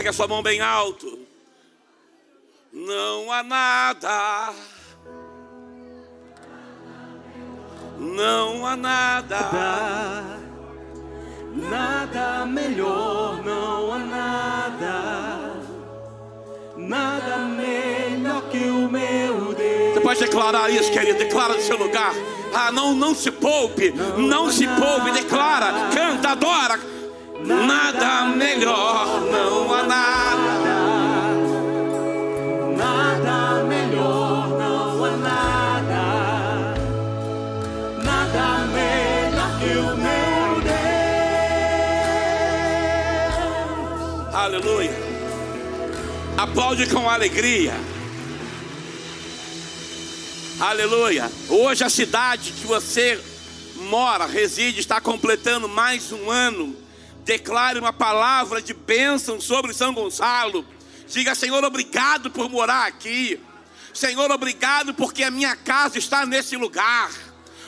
Ergue a sua mão bem alto. Não há nada. Não há nada. Nada melhor, não há nada. Nada melhor que o meu Deus. Você pode declarar isso, querido. Declara no seu lugar. Ah, não, não se poupe. Não se poupe. Declara, canta, adora. Nada melhor, não há nada. Nada melhor, não há nada. Nada melhor que o meu Deus. Aleluia. Aplaude com alegria. Aleluia. Hoje a cidade que você mora, reside, está completando mais um ano. Declare uma palavra de bênção sobre São Gonçalo. Diga, Senhor, obrigado por morar aqui. Senhor, obrigado porque a minha casa está nesse lugar.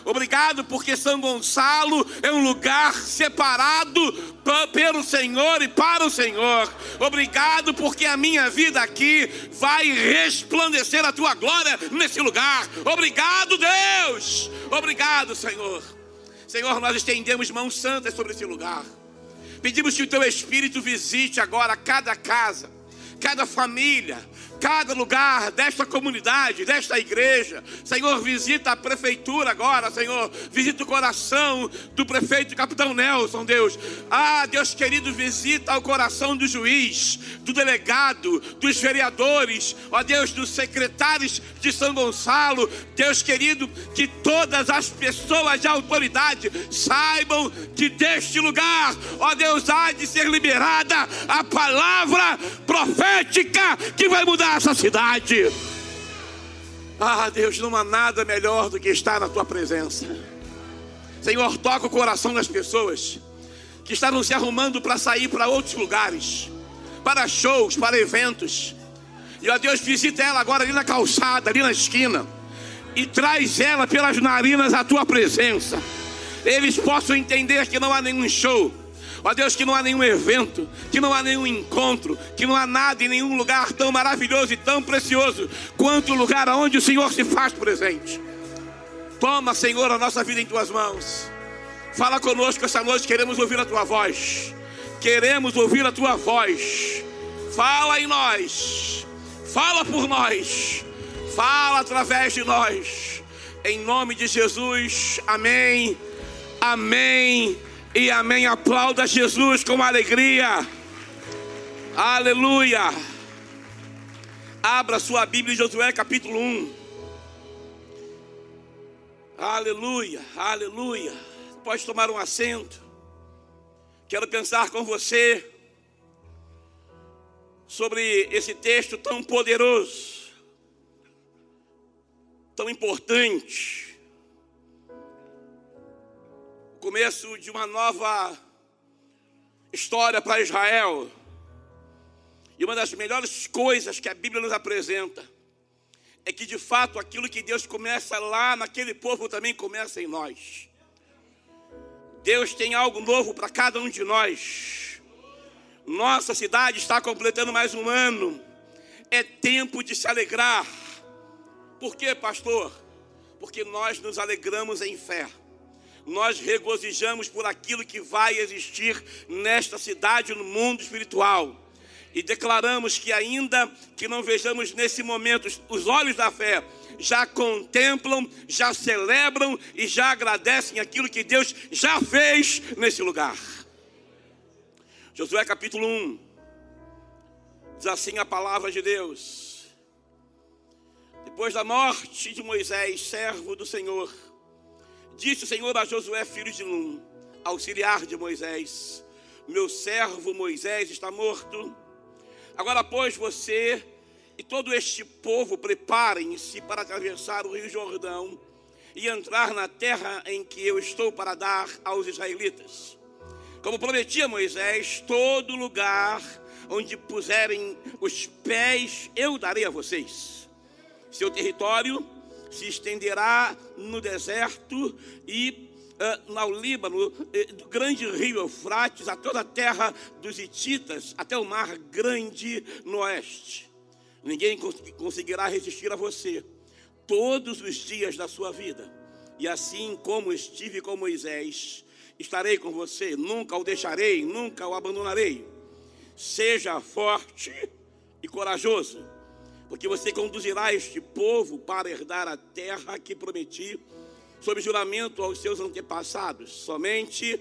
Obrigado porque São Gonçalo é um lugar separado pa- pelo Senhor e para o Senhor. Obrigado porque a minha vida aqui vai resplandecer a tua glória nesse lugar. Obrigado, Deus. Obrigado, Senhor. Senhor, nós estendemos mãos santas sobre esse lugar. Pedimos que o teu Espírito visite agora cada casa, cada família, cada lugar desta comunidade, desta igreja. Senhor, visita a prefeitura agora, Senhor. Visita o coração do prefeito Capitão Nelson, Deus. Ah, Deus querido, visita o coração do juiz, do delegado, dos vereadores, ó Deus, dos secretários de São Gonçalo. Deus querido, que todas as pessoas de autoridade saibam que deste lugar, ó Deus, há de ser liberada a palavra profética que vai mudar essa cidade. Ah, Deus, não há nada melhor do que estar na tua presença. Senhor, toca o coração das pessoas que estavam se arrumando para sair para outros lugares, para shows, para eventos. E ó Deus, visita ela agora ali na calçada, ali na esquina, e traz ela pelas narinas à tua presença. Eles possam entender que não há nenhum show, ó Deus, que não há nenhum evento, que não há nenhum encontro, que não há nada em nenhum lugar tão maravilhoso e tão precioso quanto o lugar onde o Senhor se faz presente. Toma, Senhor, a nossa vida em tuas mãos. Fala conosco essa noite, queremos ouvir a tua voz. Queremos ouvir a tua voz. Fala em nós. Fala por nós. Fala através de nós. Em nome de Jesus. Amém. Amém. E amém. Aplauda Jesus com alegria. Aleluia. Abra sua Bíblia em Josué capítulo 1. Aleluia, aleluia. Pode tomar um assento. Quero pensar com você sobre esse texto tão poderoso, tão importante. Começo de uma nova história para Israel. E uma das melhores coisas que a Bíblia nos apresenta é que de fato aquilo que Deus começa lá naquele povo também começa em nós. Deus tem algo novo para cada um de nós. Nossa cidade está completando mais um ano. É tempo de se alegrar. Por quê, pastor? Porque nós nos alegramos em fé. Nós regozijamos por aquilo que vai existir nesta cidade, no mundo espiritual e declaramos que ainda que não vejamos nesse momento os olhos da fé, já contemplam, já celebram e já agradecem aquilo que Deus já fez nesse lugar. Josué capítulo 1 diz assim a palavra de Deus. Depois da morte de Moisés, servo do Senhor, disse o Senhor a Josué, filho de Num, auxiliar de Moisés: Meu servo Moisés está morto. Agora, pois, você e todo este povo preparem-se para atravessar o rio Jordão e entrar na terra em que eu estou para dar aos israelitas. Como prometia Moisés, todo lugar onde puserem os pés eu darei a vocês. Seu território se estenderá no deserto e eh, ao Líbano, eh, do grande rio Eufrates, a toda a terra dos Hititas, até o mar grande no oeste. Ninguém conseguirá resistir a você todos os dias da sua vida. E assim como estive com Moisés, estarei com você, nunca o deixarei, nunca o abandonarei. Seja forte e corajoso, porque você conduzirá este povo para herdar a terra que prometi, sob juramento aos seus antepassados. Somente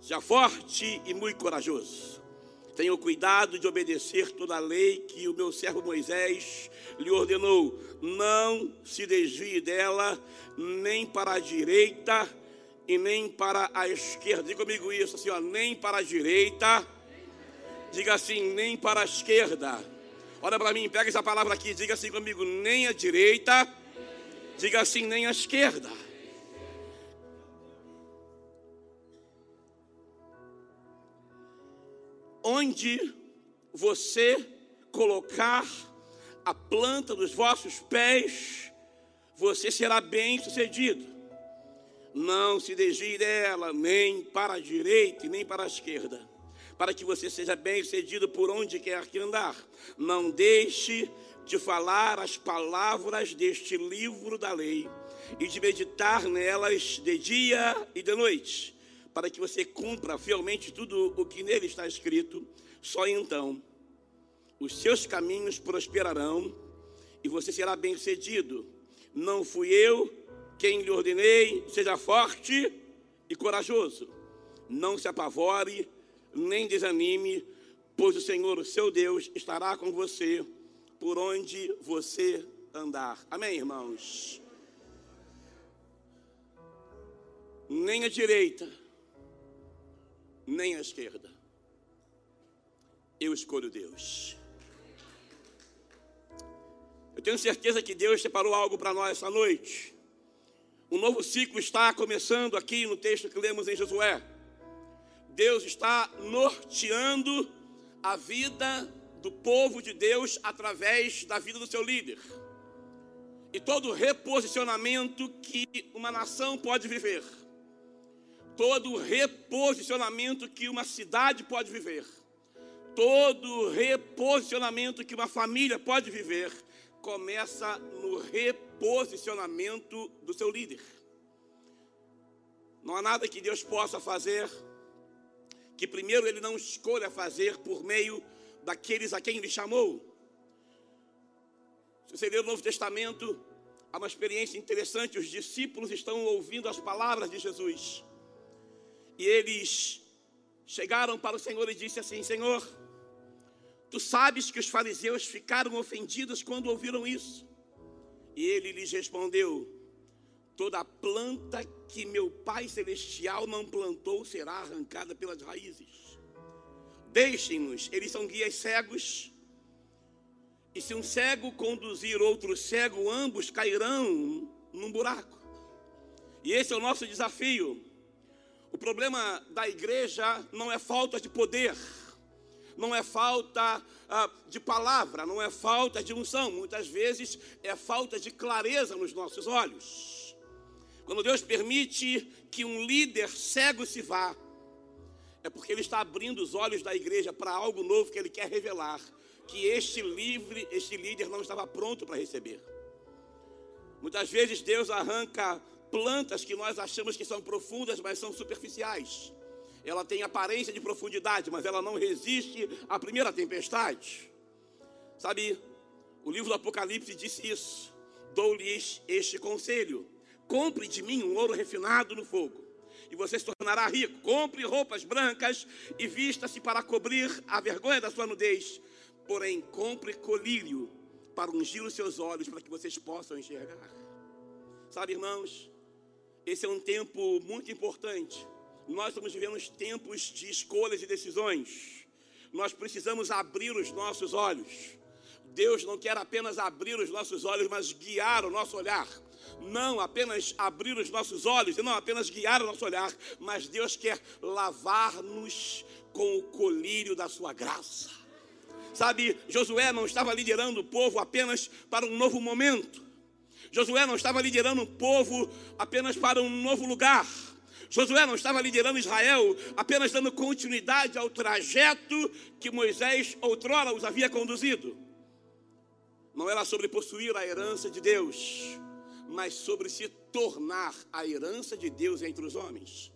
seja forte e muito corajoso. Tenha o cuidado de obedecer toda a lei que o meu servo Moisés lhe ordenou. Não se desvie dela, nem para a direita e nem para a esquerda. Diga comigo isso assim, ó, nem para a direita. Diga assim, nem para a esquerda. Olha para mim, pega essa palavra aqui, diga assim comigo, nem a direita. Diga assim, nem a esquerda. onde você colocar a planta dos vossos pés, você será bem sucedido. Não se desvie dela, nem para a direita e nem para a esquerda, para que você seja bem sucedido por onde quer que andar. Não deixe de falar as palavras deste livro da lei e de meditar nelas de dia e de noite para que você cumpra fielmente tudo o que nele está escrito, só então os seus caminhos prosperarão e você será bem-sucedido. Não fui eu quem lhe ordenei, seja forte e corajoso. Não se apavore, nem desanime, pois o Senhor, o seu Deus, estará com você por onde você andar. Amém, irmãos? Nem a direita, nem à esquerda. Eu escolho Deus. Eu tenho certeza que Deus separou algo para nós essa noite. Um novo ciclo está começando aqui no texto que lemos em Josué. Deus está norteando a vida do povo de Deus através da vida do seu líder. E todo reposicionamento que uma nação pode viver todo reposicionamento que uma cidade pode viver, todo reposicionamento que uma família pode viver, começa no reposicionamento do seu líder. Não há nada que Deus possa fazer que primeiro ele não escolha fazer por meio daqueles a quem ele chamou. Se você ler o Novo Testamento, há uma experiência interessante, os discípulos estão ouvindo as palavras de Jesus. E eles chegaram para o Senhor e disse assim: Senhor, tu sabes que os fariseus ficaram ofendidos quando ouviram isso. E ele lhes respondeu: Toda planta que meu Pai celestial não plantou será arrancada pelas raízes. Deixem-nos, eles são guias cegos. E se um cego conduzir outro cego, ambos cairão num buraco. E esse é o nosso desafio o problema da igreja não é falta de poder, não é falta ah, de palavra, não é falta de unção, muitas vezes é falta de clareza nos nossos olhos. Quando Deus permite que um líder cego se vá, é porque Ele está abrindo os olhos da igreja para algo novo que Ele quer revelar, que este livre, este líder não estava pronto para receber. Muitas vezes Deus arranca plantas que nós achamos que são profundas, mas são superficiais. Ela tem aparência de profundidade, mas ela não resiste à primeira tempestade. Sabe, o livro do Apocalipse disse isso. Dou-lhes este conselho: compre de mim um ouro refinado no fogo, e você se tornará rico. Compre roupas brancas e vista-se para cobrir a vergonha da sua nudez. Porém, compre colírio para ungir os seus olhos, para que vocês possam enxergar. Sabe, irmãos, esse é um tempo muito importante. Nós estamos vivendo tempos de escolhas e decisões. Nós precisamos abrir os nossos olhos. Deus não quer apenas abrir os nossos olhos, mas guiar o nosso olhar. Não apenas abrir os nossos olhos e não apenas guiar o nosso olhar, mas Deus quer lavar-nos com o colírio da sua graça. Sabe, Josué não estava liderando o povo apenas para um novo momento. Josué não estava liderando o povo apenas para um novo lugar. Josué não estava liderando Israel, apenas dando continuidade ao trajeto que Moisés outrora os havia conduzido. Não era sobre possuir a herança de Deus, mas sobre se tornar a herança de Deus entre os homens.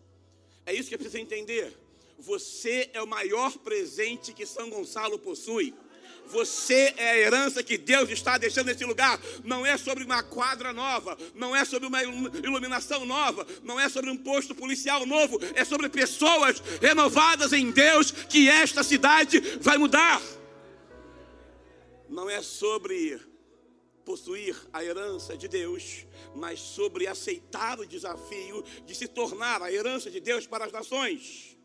É isso que precisa entender. Você é o maior presente que São Gonçalo possui. Você é a herança que Deus está deixando nesse lugar. Não é sobre uma quadra nova, não é sobre uma iluminação nova, não é sobre um posto policial novo, é sobre pessoas renovadas em Deus que esta cidade vai mudar. Não é sobre possuir a herança de Deus, mas sobre aceitar o desafio de se tornar a herança de Deus para as nações.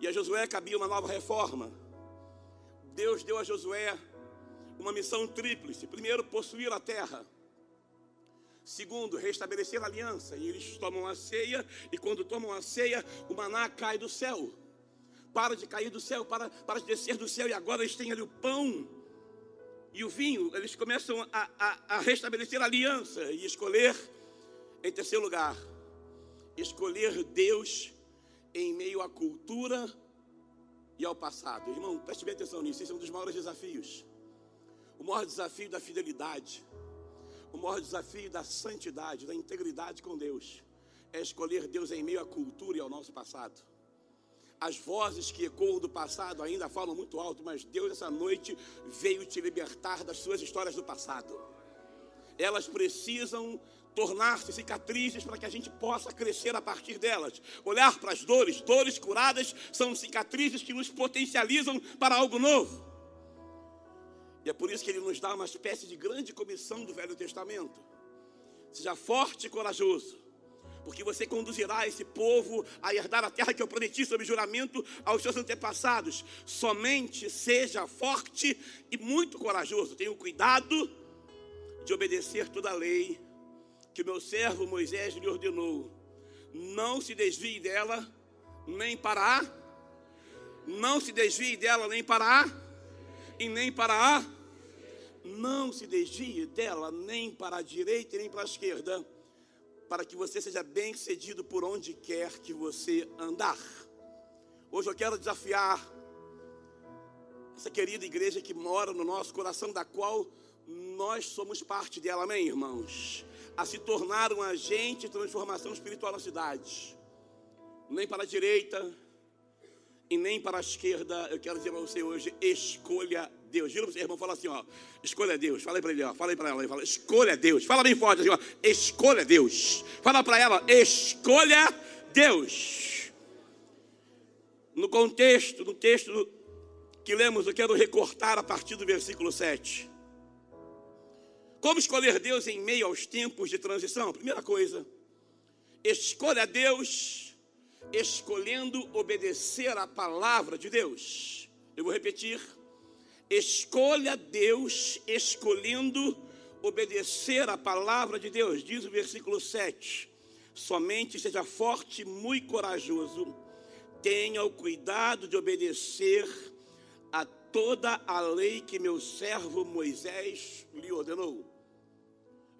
E a Josué cabia uma nova reforma Deus deu a Josué uma missão tríplice: primeiro, possuir a terra. Segundo, restabelecer a aliança. E eles tomam a ceia, e quando tomam a ceia, o maná cai do céu. Para de cair do céu, para, para de descer do céu, e agora eles têm ali o pão e o vinho. Eles começam a, a, a restabelecer a aliança e escolher, em terceiro lugar, escolher Deus em meio à cultura e ao passado. Irmão, preste bem atenção nisso, esse é um dos maiores desafios. O maior desafio da fidelidade, o maior desafio da santidade, da integridade com Deus, é escolher Deus em meio à cultura e ao nosso passado. As vozes que ecoam do passado ainda falam muito alto, mas Deus essa noite veio te libertar das suas histórias do passado. Elas precisam tornar-se cicatrizes para que a gente possa crescer a partir delas. Olhar para as dores, dores curadas são cicatrizes que nos potencializam para algo novo. E é por isso que ele nos dá uma espécie de grande comissão do Velho Testamento. Seja forte e corajoso, porque você conduzirá esse povo a herdar a terra que eu prometi sob juramento aos seus antepassados. Somente seja forte e muito corajoso. Tenha o cuidado de obedecer toda a lei que meu servo Moisés lhe ordenou. Não se desvie dela, nem para a, não se desvie dela nem para a, e nem para a, não se desvie dela nem para a direita nem para a esquerda, para que você seja bem sucedido por onde quer que você andar. Hoje eu quero desafiar essa querida igreja que mora no nosso coração, da qual nós somos parte dela, amém, irmãos? a se tornar um agente de transformação espiritual na cidade. Nem para a direita e nem para a esquerda. Eu quero dizer para você hoje: escolha Deus. Gira para o seu irmão, fala assim: ó, escolha Deus. Fala aí para ele, ó, fala aí para ela, fala, escolha Deus. Fala bem forte assim, ó, escolha Deus. Fala para ela, escolha Deus. No contexto, no texto que lemos, eu quero recortar a partir do versículo 7. Como escolher Deus em meio aos tempos de transição? Primeira coisa, escolha Deus escolhendo obedecer à palavra de Deus. Eu vou repetir. Escolha Deus escolhendo obedecer à palavra de Deus. Diz o versículo 7. Somente seja forte muito corajoso. Tenha o cuidado de obedecer a toda a lei que meu servo Moisés lhe ordenou.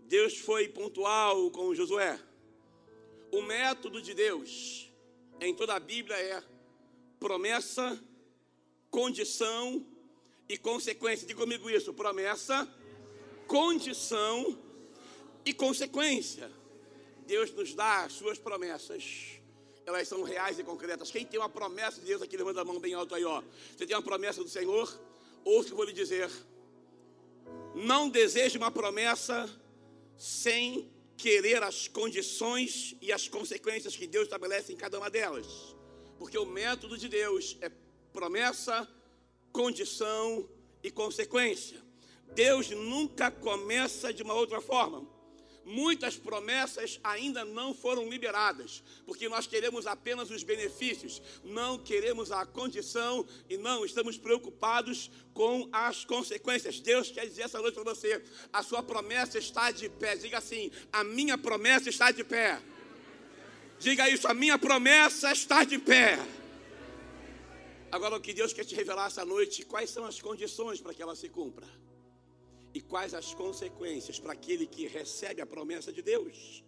Deus foi pontual com Josué. O método de Deus em toda a Bíblia é promessa, condição e consequência. Diga comigo isso: promessa, condição e consequência. Deus nos dá as suas promessas. Elas são reais e concretas. Quem tem uma promessa de Deus aqui, levanta a mão bem alto aí, ó. Você tem uma promessa do Senhor? Ouça o que eu vou lhe dizer. Não deseje uma promessa sem querer as condições e as consequências que Deus estabelece em cada uma delas. Porque o método de Deus é promessa, condição e consequência. Deus nunca começa de uma outra forma muitas promessas ainda não foram liberadas, porque nós queremos apenas os benefícios, não queremos a condição e não estamos preocupados com as consequências. Deus quer dizer essa noite para você: a sua promessa está de pé. Diga assim: a minha promessa está de pé. Diga isso, a minha promessa está de pé. Agora, o que Deus quer te revelar essa noite, quais são as condições para que ela se cumpra? e quais as consequências para aquele que recebe a promessa de Deus.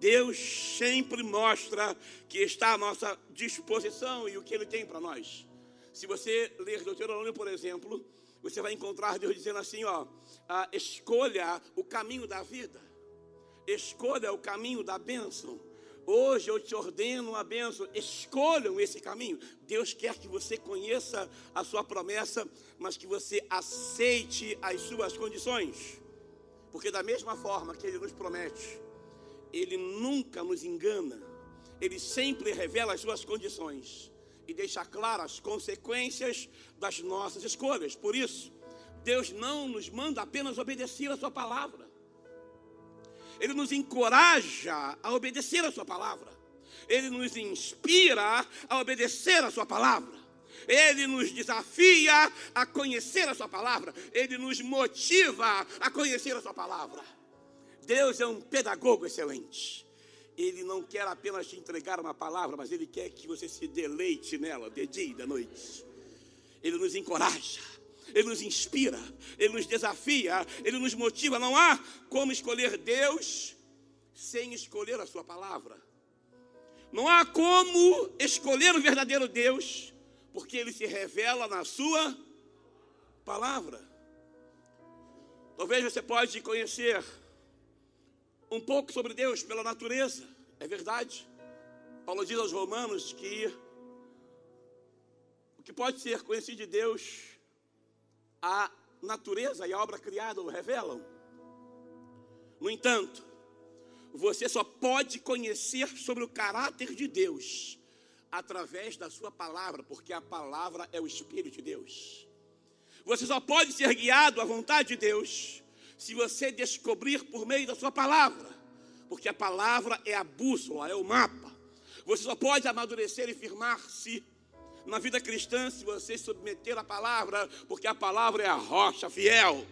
Deus sempre mostra que está à nossa disposição e o que Ele tem para nós. Se você ler Deuteronômio, por exemplo, você vai encontrar Deus dizendo assim: ó, ah, escolha o caminho da vida, escolha o caminho da bênção. Hoje eu te ordeno uma bênção, escolham esse caminho. Deus quer que você conheça a sua promessa, mas que você aceite as suas condições. Porque, da mesma forma que Ele nos promete, Ele nunca nos engana, Ele sempre revela as suas condições e deixa claras as consequências das nossas escolhas. Por isso, Deus não nos manda apenas obedecer a Sua palavra. Ele nos encoraja a obedecer a Sua palavra. Ele nos inspira a obedecer a Sua palavra. Ele nos desafia a conhecer a Sua palavra. Ele nos motiva a conhecer a Sua palavra. Deus é um pedagogo excelente. Ele não quer apenas te entregar uma palavra, mas Ele quer que você se deleite nela, de dia e de noite. Ele nos encoraja ele nos inspira, Ele nos desafia, Ele nos motiva. Não há como escolher Deus sem escolher a Sua palavra. Não há como escolher o verdadeiro Deus, porque Ele se revela na Sua palavra. Talvez você pode conhecer um pouco sobre Deus pela natureza, é verdade. Paulo diz aos Romanos que o que pode ser conhecido de Deus a natureza e a obra criada o revelam. No entanto, você só pode conhecer sobre o caráter de Deus através da sua palavra, porque a palavra é o Espírito de Deus. Você só pode ser guiado à vontade de Deus se você descobrir por meio da sua palavra, porque a palavra é a bússola, é o mapa. Você só pode amadurecer e firmar-se na vida cristã se você submeter a palavra, porque a palavra é a rocha fiel.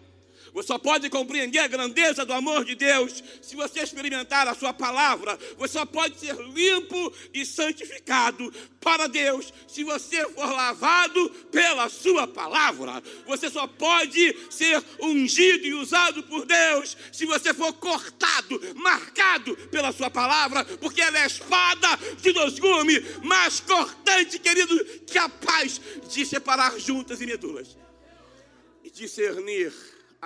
Você só pode compreender a grandeza do amor de Deus se você experimentar a sua palavra. Você só pode ser limpo e santificado para Deus se você for lavado pela sua palavra. Você só pode ser ungido e usado por Deus se você for cortado, marcado pela sua palavra, porque ela é espada de dois gumes, mais cortante, querido, capaz de separar juntas e medulas e discernir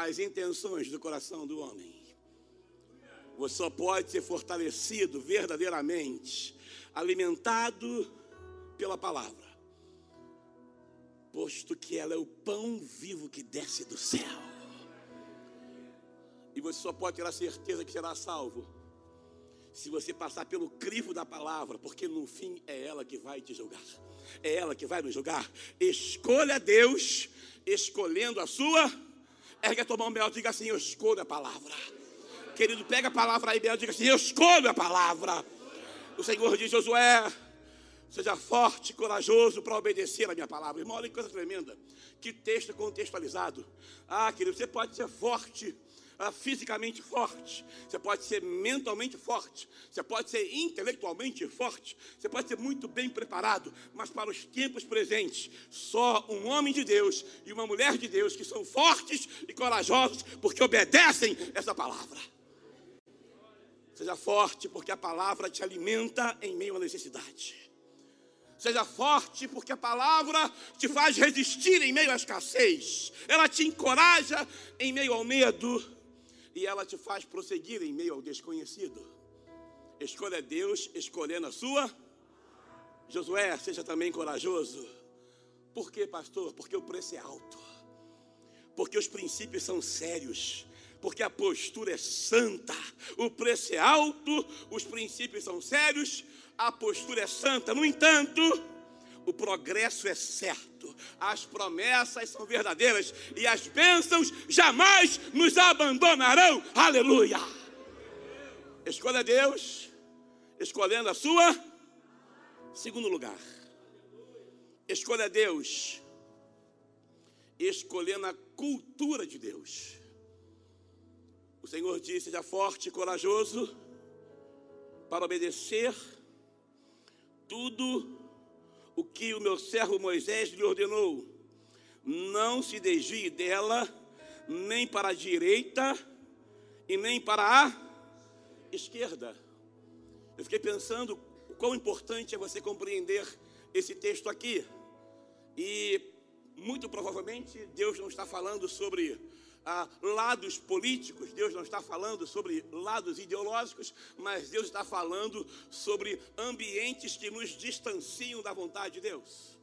as intenções do coração do homem. Você só pode ser fortalecido verdadeiramente, alimentado pela palavra, posto que ela é o pão vivo que desce do céu. E você só pode ter a certeza que será salvo se você passar pelo crivo da palavra, porque no fim é ela que vai te julgar. É ela que vai nos julgar. Escolha Deus, escolhendo a sua Ergue a tua mão, Bel, diga assim: Eu escolho a palavra. Querido, pega a palavra aí, Bel, diga assim: Eu escolho a palavra. O Senhor diz: Josué, seja forte, corajoso para obedecer a minha palavra. Irmão, olha que coisa tremenda. Que texto contextualizado. Ah, querido, você pode ser forte fisicamente forte, você pode ser mentalmente forte, você pode ser intelectualmente forte, você pode ser muito bem preparado, mas para os tempos presentes, só um homem de Deus e uma mulher de Deus que são fortes e corajosos porque obedecem essa palavra. Seja forte, porque a palavra te alimenta em meio à necessidade. Seja forte, porque a palavra te faz resistir em meio à escassez. Ela te encoraja em meio ao medo e ela te faz prosseguir em meio ao desconhecido. Escolha Deus escolhendo a sua. Josué, seja também corajoso. Por quê, pastor? Porque o preço é alto. Porque os princípios são sérios. Porque a postura é santa. O preço é alto, os princípios são sérios, a postura é santa. No entanto, o progresso é certo, as promessas são verdadeiras e as bênçãos jamais nos abandonarão. Aleluia! Escolha Deus, escolhendo a sua. Segundo lugar, escolha Deus, escolhendo a cultura de Deus. O Senhor disse: seja forte e corajoso para obedecer tudo o que o meu servo Moisés lhe ordenou. Não se desvie dela, nem para a direita e nem para a esquerda. Eu fiquei pensando o quão importante é você compreender esse texto aqui. E muito provavelmente Deus não está falando sobre ah, lados políticos, Deus não está falando sobre lados ideológicos, mas Deus está falando sobre ambientes que nos distanciam da vontade de Deus.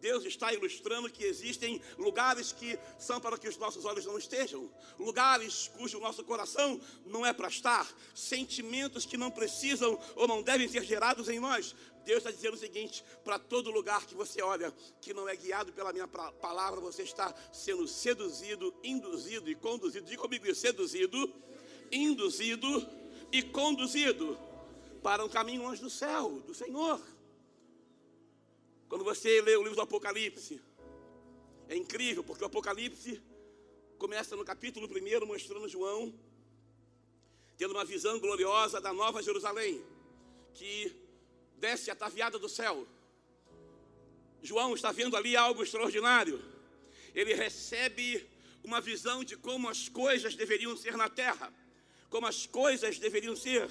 Deus está ilustrando que existem lugares que são para que os nossos olhos não estejam, lugares cujo nosso coração não é para estar, sentimentos que não precisam ou não devem ser gerados em nós. Deus está dizendo o seguinte: para todo lugar que você olha, que não é guiado pela minha palavra, você está sendo seduzido, induzido e conduzido. Diga comigo isso: seduzido, induzido e conduzido para um caminho longe do céu, do Senhor. Quando você lê o livro do Apocalipse, é incrível, porque o Apocalipse começa no capítulo 1 mostrando João tendo uma visão gloriosa da nova Jerusalém, que desce ataviada do céu. João está vendo ali algo extraordinário. Ele recebe uma visão de como as coisas deveriam ser na terra, como as coisas deveriam ser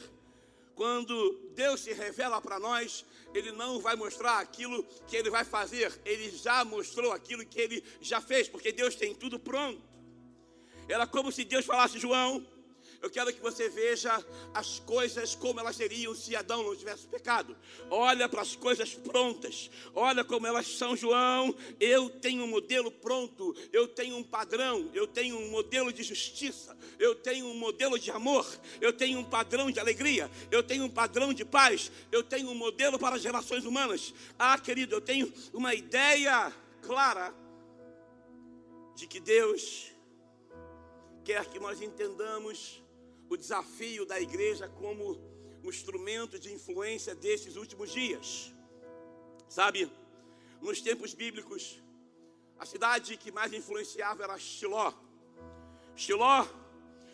quando Deus se revela para nós, Ele não vai mostrar aquilo que Ele vai fazer, Ele já mostrou aquilo que Ele já fez, porque Deus tem tudo pronto. Era como se Deus falasse, João, eu quero que você veja as coisas como elas seriam se Adão não tivesse pecado. Olha para as coisas prontas. Olha como elas são, João. Eu tenho um modelo pronto. Eu tenho um padrão. Eu tenho um modelo de justiça. Eu tenho um modelo de amor. Eu tenho um padrão de alegria. Eu tenho um padrão de paz. Eu tenho um modelo para as relações humanas. Ah, querido, eu tenho uma ideia clara de que Deus quer que nós entendamos o desafio da igreja como um instrumento de influência desses últimos dias. Sabe, nos tempos bíblicos, a cidade que mais influenciava era Shiló. Shiló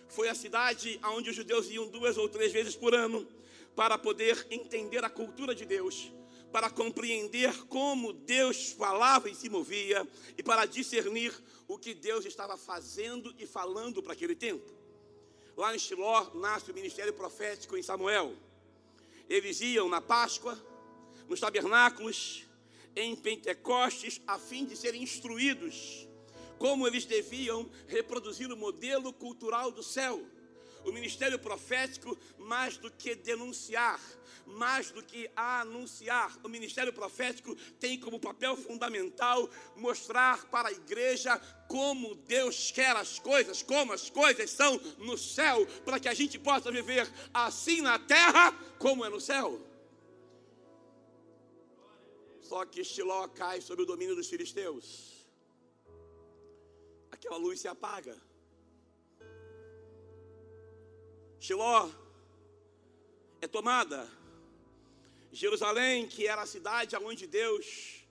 foi a cidade onde os judeus iam duas ou três vezes por ano para poder entender a cultura de Deus, para compreender como Deus falava e se movia e para discernir o que Deus estava fazendo e falando para aquele tempo. Lá em Shiló nasce o ministério profético em Samuel. Eles iam na Páscoa, nos tabernáculos, em Pentecostes, a fim de serem instruídos como eles deviam reproduzir o modelo cultural do céu. O ministério profético, mais do que denunciar, mais do que anunciar, o ministério profético tem como papel fundamental mostrar para a igreja como Deus quer as coisas, como as coisas são no céu, para que a gente possa viver assim na terra como é no céu. Só que Estiló cai sob o domínio dos filisteus. Aquela luz se apaga. Shiló é tomada. Jerusalém, que era a cidade onde Deus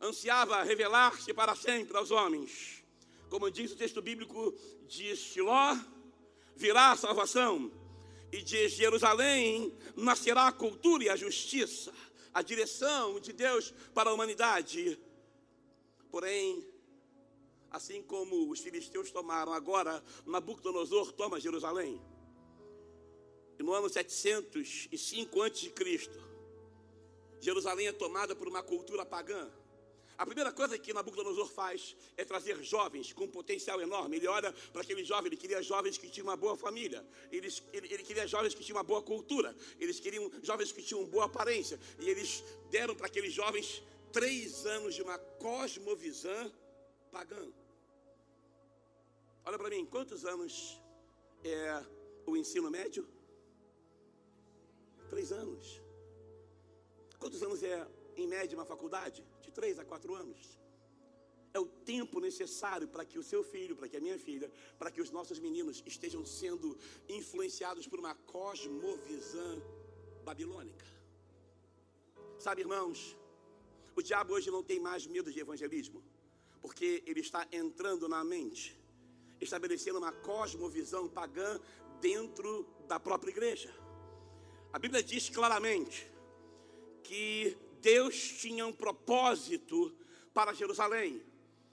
ansiava revelar-se para sempre aos homens. Como diz o texto bíblico, de Shiló virá a salvação, e de Jerusalém nascerá a cultura e a justiça, a direção de Deus para a humanidade. Porém, assim como os filisteus tomaram agora, Nabucodonosor toma Jerusalém no ano 705 a.C., Jerusalém é tomada por uma cultura pagã. A primeira coisa que Nabucodonosor faz é trazer jovens com um potencial enorme. Ele olha para aqueles jovens, ele queria jovens que tinham uma boa família, ele, ele, ele queria jovens que tinham uma boa cultura, eles queriam jovens que tinham boa aparência. E eles deram para aqueles jovens três anos de uma cosmovisão pagã. Olha para mim, quantos anos é o ensino médio? Três anos. Quantos anos é, em média, uma faculdade? De três a quatro anos. É o tempo necessário para que o seu filho, para que a minha filha, para que os nossos meninos estejam sendo influenciados por uma cosmovisão babilônica. Sabe, irmãos, o diabo hoje não tem mais medo de evangelismo, porque ele está entrando na mente, estabelecendo uma cosmovisão pagã dentro da própria igreja. A Bíblia diz claramente que Deus tinha um propósito para Jerusalém,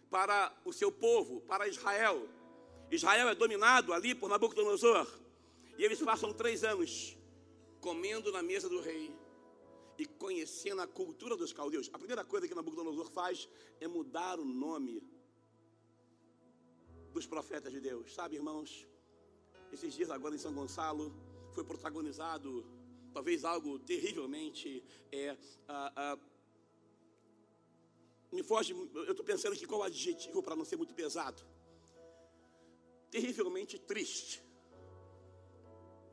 para o seu povo, para Israel. Israel é dominado ali por Nabucodonosor. E eles passam três anos comendo na mesa do rei e conhecendo a cultura dos caldeus. A primeira coisa que Nabucodonosor faz é mudar o nome dos profetas de Deus. Sabe, irmãos, esses dias agora em São Gonçalo foi protagonizado talvez algo terrivelmente é, ah, ah, me foge, eu estou pensando aqui qual adjetivo para não ser muito pesado. Terrivelmente triste.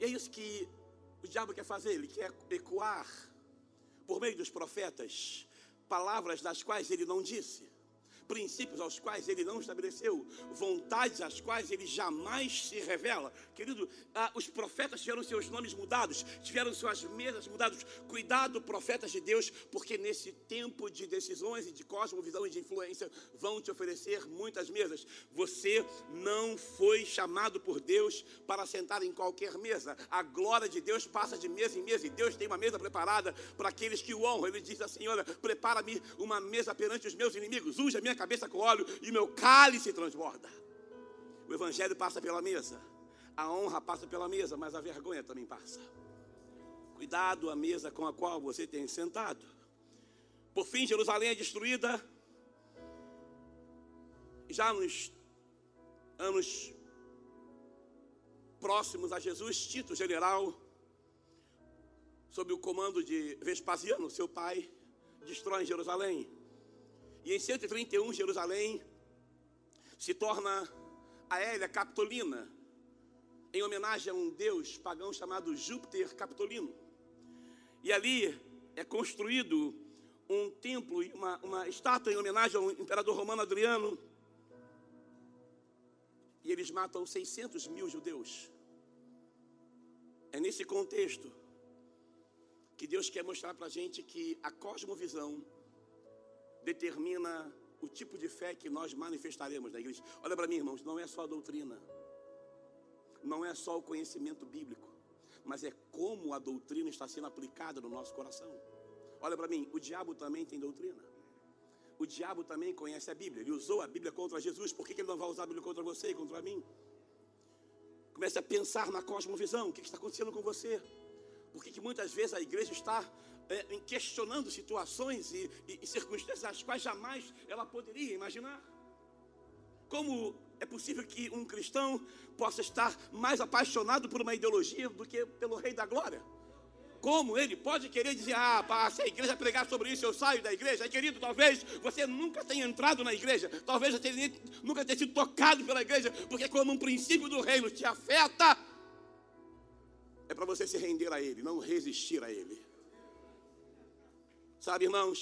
E é isso que o diabo quer fazer, ele quer ecoar por meio dos profetas palavras das quais ele não disse princípios aos quais ele não estabeleceu, vontades às quais ele jamais se revela. Querido, ah, os profetas tiveram seus nomes mudados, tiveram suas mesas mudadas. Cuidado, profetas de Deus, porque nesse tempo de decisões e de cosmovisão e de influência vão te oferecer muitas mesas. Você não foi chamado por Deus para sentar em qualquer mesa. A glória de Deus passa de mesa em mesa e Deus tem uma mesa preparada para aqueles que o honram. Ele diz assim: Olha, prepara-me uma mesa perante os meus inimigos, unja a minha cabeça com óleo e meu cálice transborda. O evangelho passa pela mesa, a honra passa pela mesa, mas a vergonha também passa. Cuidado a mesa com a qual você tem sentado. Por fim, Jerusalém é destruída. Já nos anos próximos a Jesus, Tito, general, sob o comando de Vespasiano, seu pai, destrói Jerusalém. E em 131, Jerusalém se torna a Hélia Capitolina, em homenagem a um deus pagão chamado Júpiter Capitolino. E ali é construído um templo uma, uma estátua em homenagem ao imperador romano Adriano. E eles matam 600 mil judeus. É nesse contexto que Deus quer mostrar para a gente que a cosmovisão determina o tipo de fé que nós manifestaremos na igreja. Olha para mim, irmãos, não é só a doutrina, não é só o conhecimento bíblico, mas é como a doutrina está sendo aplicada no nosso coração. Olha para mim, o diabo também tem doutrina. O diabo também conhece a Bíblia. Ele usou a Bíblia contra Jesus. Por que ele não vai usar a Bíblia contra você e contra mim? Comece a pensar na cosmovisão. O que está acontecendo com você? Por que, muitas vezes a igreja está é, questionando situações e, e, e circunstâncias as quais jamais ela poderia imaginar. Como é possível que um cristão possa estar mais apaixonado por uma ideologia do que pelo Rei da Glória? Como ele pode querer dizer, ah, pá, se a igreja pregar sobre isso, eu saio da igreja? Querido, talvez você nunca tenha entrado na igreja, talvez você nunca tenha sido tocado pela igreja, porque como um princípio do reino te afeta, é para você se render a ele, não resistir a ele. Sabe, irmãos,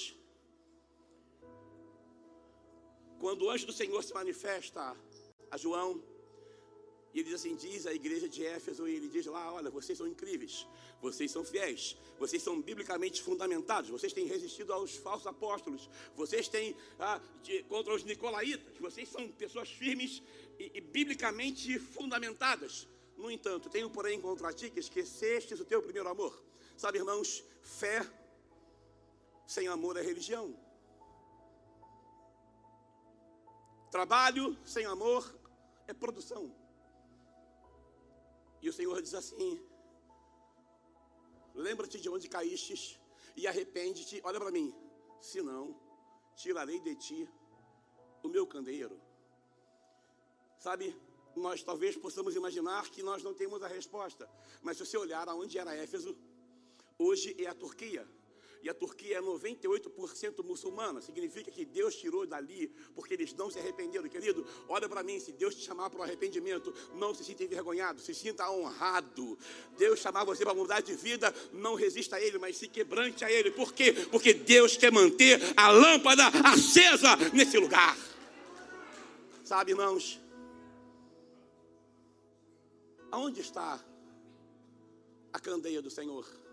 quando o anjo do Senhor se manifesta a João, e ele diz assim: diz a igreja de Éfeso, e ele diz lá: olha, vocês são incríveis, vocês são fiéis, vocês são biblicamente fundamentados, vocês têm resistido aos falsos apóstolos, vocês têm ah, de, contra os nicolaítas, vocês são pessoas firmes e, e biblicamente fundamentadas. No entanto, tenho porém contra ti que esquecestes o teu primeiro amor. Sabe, irmãos, fé sem amor é religião. Trabalho sem amor é produção. E o Senhor diz assim: Lembra-te de onde caíste e arrepende-te. Olha para mim, senão tirarei de ti o meu candeeiro. Sabe, nós talvez possamos imaginar que nós não temos a resposta, mas se você olhar aonde era Éfeso, hoje é a Turquia. E a Turquia é 98% muçulmana. Significa que Deus tirou dali porque eles não se arrependeram. Querido, olha para mim. Se Deus te chamar para o arrependimento, não se sinta envergonhado, se sinta honrado. Deus chamar você para mudar de vida, não resista a Ele, mas se quebrante a Ele. Por quê? Porque Deus quer manter a lâmpada acesa nesse lugar. Sabe, irmãos? Aonde está a candeia do Senhor?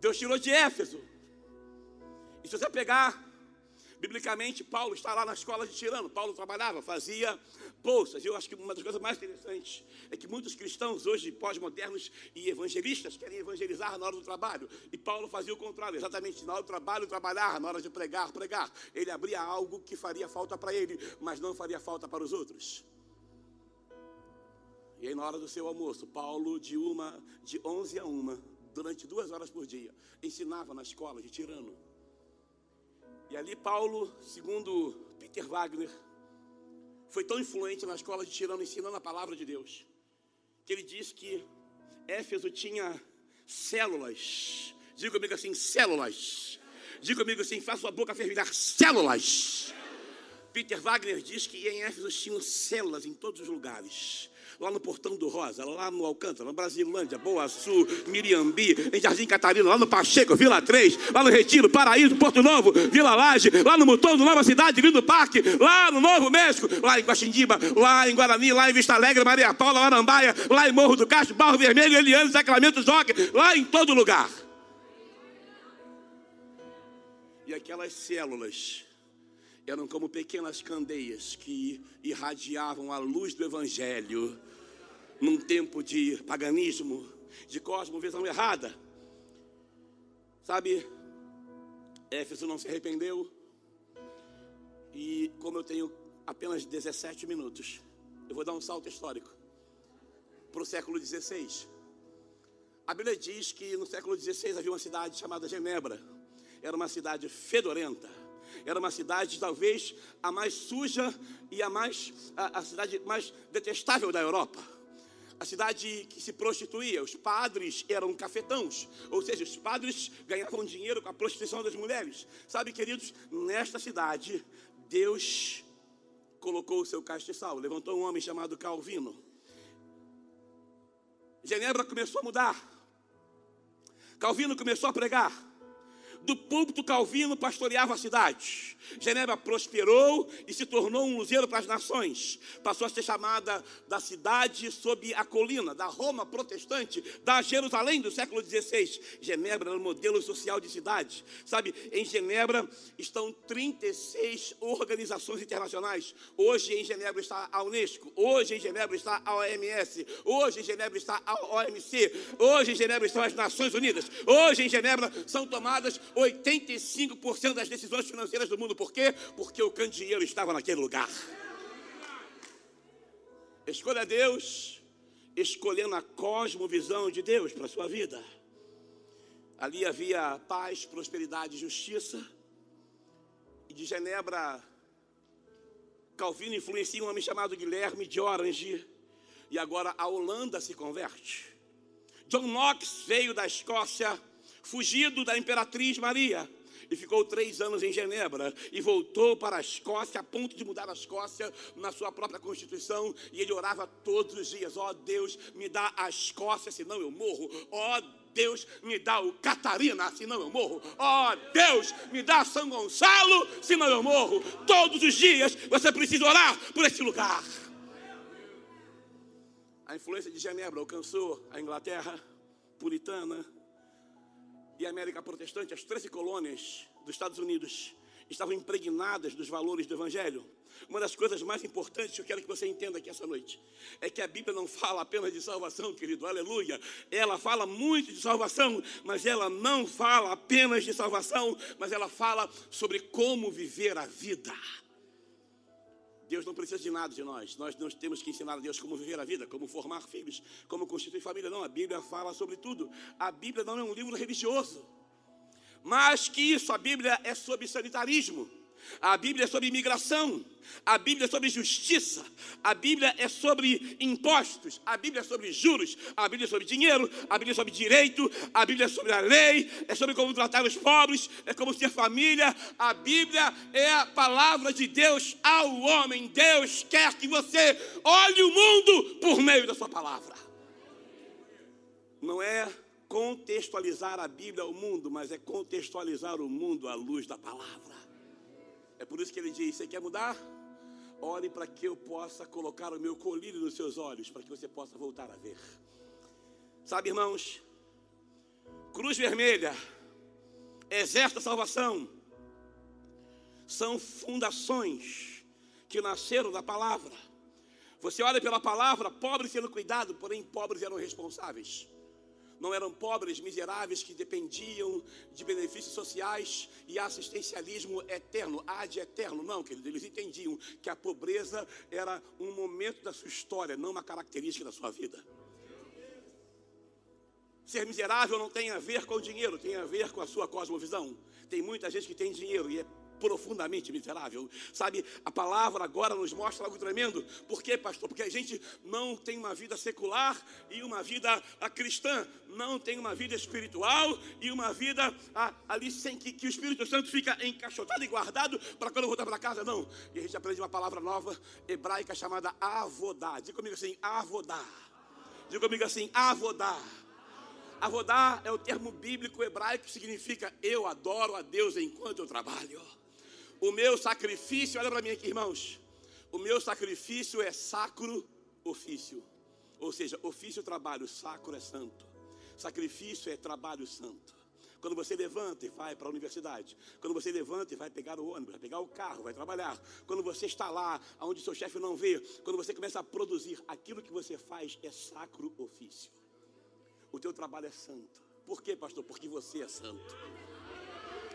Deus tirou de Éfeso. E se você pegar, biblicamente, Paulo está lá na escola de Tirano. Paulo trabalhava, fazia bolsas. Eu acho que uma das coisas mais interessantes é que muitos cristãos hoje, pós-modernos e evangelistas, querem evangelizar na hora do trabalho. E Paulo fazia o contrário, exatamente na hora do trabalho, trabalhar, na hora de pregar, pregar. Ele abria algo que faria falta para ele, mas não faria falta para os outros. E aí, na hora do seu almoço, Paulo, de uma, de 11 a uma, durante duas horas por dia, ensinava na escola de Tirano. E ali, Paulo, segundo Peter Wagner, foi tão influente na escola de Tirano, ensinando a palavra de Deus, que ele diz que Éfeso tinha células. Diga comigo assim: células. Diga comigo assim: faça sua boca fervilhar células. Peter Wagner diz que em Éfeso tinham células em todos os lugares lá no Portão do Rosa, lá no Alcântara, na Brasilândia, Boa Sul, Miriambi, em Jardim Catarina, lá no Pacheco, Vila 3, lá no Retiro, Paraíso, Porto Novo, Vila Laje, lá no Mutondo, Nova Cidade, Lindo Parque, lá no Novo México, lá em Guaxindiba, lá em Guarani, lá em Vista Alegre, Maria Paula, Arambaia, lá em Morro do Castro, Barro Vermelho, Eliane, Sacramento, Joque, lá em todo lugar. E aquelas células eram como pequenas candeias que irradiavam a luz do Evangelho num tempo de paganismo, de cosmovisão errada. Sabe, Éfeso não se arrependeu. E como eu tenho apenas 17 minutos, eu vou dar um salto histórico para o século XVI. A Bíblia diz que no século XVI havia uma cidade chamada Genebra. Era uma cidade fedorenta. Era uma cidade talvez a mais suja e a mais a, a cidade mais detestável da Europa a cidade que se prostituía. Os padres eram cafetãos, ou seja, os padres ganhavam dinheiro com a prostituição das mulheres. Sabe, queridos, nesta cidade, Deus colocou o seu castiçal, levantou um homem chamado Calvino. Genebra começou a mudar. Calvino começou a pregar. Do púlpito Calvino pastoreava a cidade. Genebra prosperou e se tornou um luzeiro para as nações. Passou a ser chamada da cidade sob a colina, da Roma protestante, da Jerusalém do século XVI. Genebra era um modelo social de cidade. Sabe, em Genebra estão 36 organizações internacionais. Hoje em Genebra está a Unesco, hoje em Genebra está a OMS, hoje em Genebra está a OMC, hoje em Genebra estão as Nações Unidas, hoje em Genebra são tomadas 85% das decisões financeiras do mundo. Por quê? Porque o candeeiro estava naquele lugar. Escolha Deus, escolhendo a cosmovisão de Deus para a sua vida. Ali havia paz, prosperidade e justiça. E de Genebra, Calvino influencia um homem chamado Guilherme de Orange. E agora a Holanda se converte. John Knox veio da Escócia fugido da imperatriz Maria. E ficou três anos em Genebra e voltou para a Escócia, a ponto de mudar a Escócia na sua própria constituição. E ele orava todos os dias: Ó oh, Deus, me dá a Escócia, senão eu morro. Ó oh, Deus, me dá o Catarina, senão eu morro. Ó oh, Deus, me dá São Gonçalo, senão eu morro. Todos os dias você precisa orar por esse lugar. A influência de Genebra alcançou a Inglaterra puritana, e a América Protestante, as 13 colônias dos Estados Unidos, estavam impregnadas dos valores do Evangelho. Uma das coisas mais importantes que eu quero que você entenda aqui essa noite é que a Bíblia não fala apenas de salvação, querido, aleluia. Ela fala muito de salvação, mas ela não fala apenas de salvação, mas ela fala sobre como viver a vida. Deus não precisa de nada de nós. Nós não temos que ensinar a Deus como viver a vida, como formar filhos, como constituir família. Não, a Bíblia fala sobre tudo. A Bíblia não é um livro religioso. Mais que isso, a Bíblia é sobre sanitarismo. A Bíblia é sobre imigração, a Bíblia é sobre justiça, a Bíblia é sobre impostos, a Bíblia é sobre juros, a Bíblia é sobre dinheiro, a Bíblia é sobre direito, a Bíblia é sobre a lei, é sobre como tratar os pobres, é como ser família. A Bíblia é a palavra de Deus ao homem. Deus quer que você olhe o mundo por meio da sua palavra. Não é contextualizar a Bíblia ao mundo, mas é contextualizar o mundo à luz da palavra. É por isso que ele diz: Você quer mudar? Ore para que eu possa colocar o meu colírio nos seus olhos, para que você possa voltar a ver. Sabe, irmãos, Cruz Vermelha, Exército da Salvação, são fundações que nasceram da palavra. Você olha pela palavra, pobres sendo cuidados, porém pobres eram responsáveis. Não eram pobres, miseráveis que dependiam de benefícios sociais e assistencialismo eterno, ad eterno. Não, querido, eles entendiam que a pobreza era um momento da sua história, não uma característica da sua vida. Ser miserável não tem a ver com o dinheiro, tem a ver com a sua cosmovisão. Tem muita gente que tem dinheiro e é profundamente miserável. Sabe, a palavra agora nos mostra algo tremendo. Por quê, pastor? Porque a gente não tem uma vida secular e uma vida cristã, não tem uma vida espiritual e uma vida ali sem que, que o Espírito Santo fica encaixotado e guardado para quando voltar para casa, não. E a gente aprende uma palavra nova hebraica chamada avodá. Diga comigo assim, avodá. Diga comigo assim, avodá. Avodá é o termo bíblico hebraico que significa eu adoro a Deus enquanto eu trabalho. O meu sacrifício, olha para mim aqui, irmãos. O meu sacrifício é sacro ofício. Ou seja, ofício, trabalho, sacro é santo. Sacrifício é trabalho santo. Quando você levanta e vai para a universidade, quando você levanta e vai pegar o ônibus, vai pegar o carro, vai trabalhar, quando você está lá, onde seu chefe não vê, quando você começa a produzir, aquilo que você faz é sacro ofício. O teu trabalho é santo. Por quê, pastor? Porque você é santo.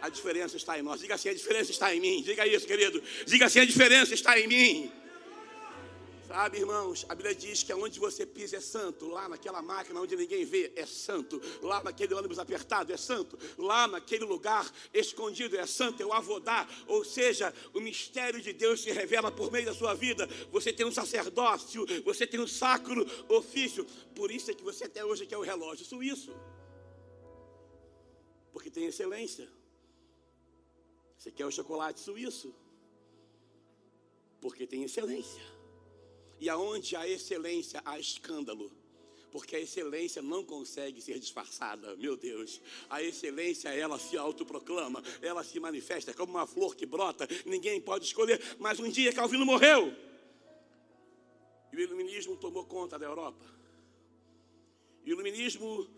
A diferença está em nós. Diga assim: a diferença está em mim. Diga isso, querido. Diga assim: a diferença está em mim. Sabe, irmãos, a Bíblia diz que aonde você pisa é santo, lá naquela máquina onde ninguém vê é santo, lá naquele ônibus apertado é santo, lá naquele lugar escondido é santo, é o avodar, ou seja, o mistério de Deus se revela por meio da sua vida. Você tem um sacerdócio, você tem um sacro ofício, por isso é que você até hoje quer o relógio suíço, porque tem excelência. Você quer o chocolate suíço? Porque tem excelência. E aonde há excelência, há escândalo. Porque a excelência não consegue ser disfarçada, meu Deus. A excelência, ela se autoproclama, ela se manifesta, como uma flor que brota, ninguém pode escolher. Mas um dia Calvino morreu. E o iluminismo tomou conta da Europa. E o iluminismo,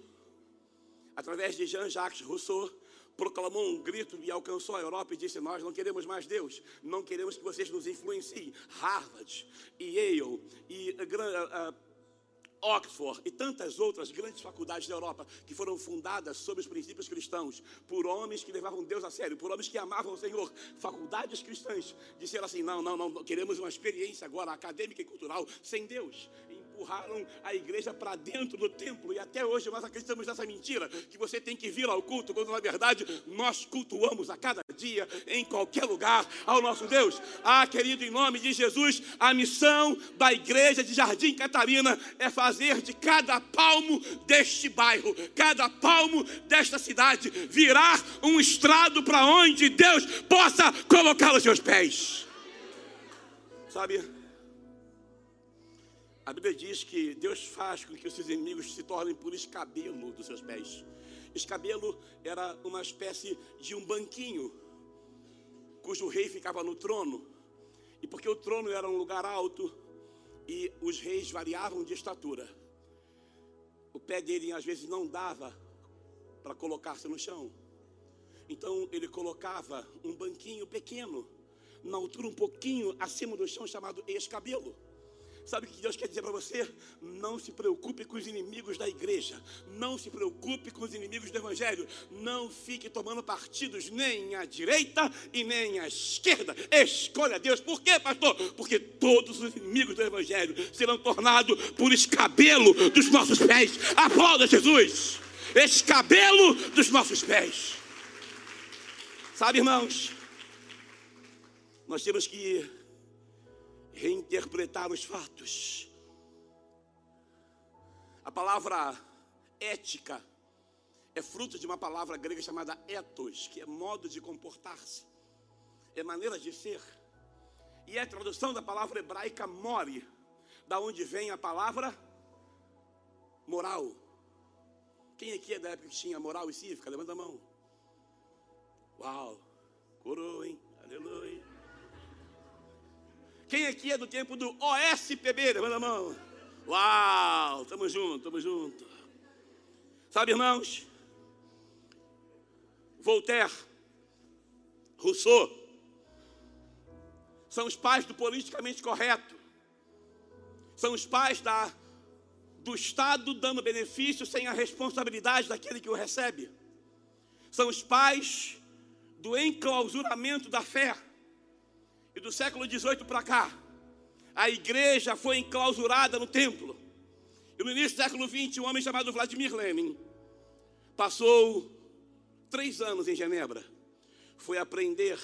através de Jean-Jacques Rousseau, proclamou um grito e alcançou a Europa e disse: Nós não queremos mais Deus, não queremos que vocês nos influenciem. Harvard, e Yale, e uh, uh, Oxford e tantas outras grandes faculdades da Europa que foram fundadas sob os princípios cristãos por homens que levavam Deus a sério, por homens que amavam o Senhor. Faculdades cristãs disseram assim: não, não, não, queremos uma experiência agora acadêmica e cultural sem Deus empurraram a igreja para dentro do templo. E até hoje nós acreditamos nessa mentira, que você tem que vir ao culto, quando na verdade nós cultuamos a cada dia, em qualquer lugar, ao nosso Deus. Ah, querido, em nome de Jesus, a missão da igreja de Jardim Catarina é fazer de cada palmo deste bairro, cada palmo desta cidade, virar um estrado para onde Deus possa colocar os seus pés. Sabe? A Bíblia diz que Deus faz com que os seus inimigos se tornem por escabelo dos seus pés. Escabelo era uma espécie de um banquinho, cujo rei ficava no trono. E porque o trono era um lugar alto e os reis variavam de estatura, o pé dele às vezes não dava para colocar-se no chão. Então ele colocava um banquinho pequeno, na altura um pouquinho acima do chão, chamado escabelo. Sabe o que Deus quer dizer para você? Não se preocupe com os inimigos da igreja. Não se preocupe com os inimigos do evangelho. Não fique tomando partidos nem à direita e nem à esquerda. Escolha Deus. Por quê, pastor? Porque todos os inimigos do evangelho serão tornados por escabelo dos nossos pés. Aplauda Jesus. Escabelo dos nossos pés. Sabe, irmãos? Nós temos que reinterpretar os fatos. A palavra ética é fruto de uma palavra grega chamada ethos, que é modo de comportar-se, é maneira de ser. E é a tradução da palavra hebraica mori, da onde vem a palavra moral. Quem aqui é da época que tinha moral e cívica? Levanta a mão. Uau, curou, hein? Aleluia. Quem aqui é do tempo do OSPB? Levanta a mão. Uau, tamo junto, tamo junto. Sabe, irmãos? Voltaire, Rousseau, são os pais do politicamente correto, são os pais da, do Estado dando benefício sem a responsabilidade daquele que o recebe. São os pais do enclausuramento da fé. E do século XVIII para cá, a igreja foi enclausurada no templo. E no início do século XX, um homem chamado Vladimir Lenin passou três anos em Genebra. Foi aprender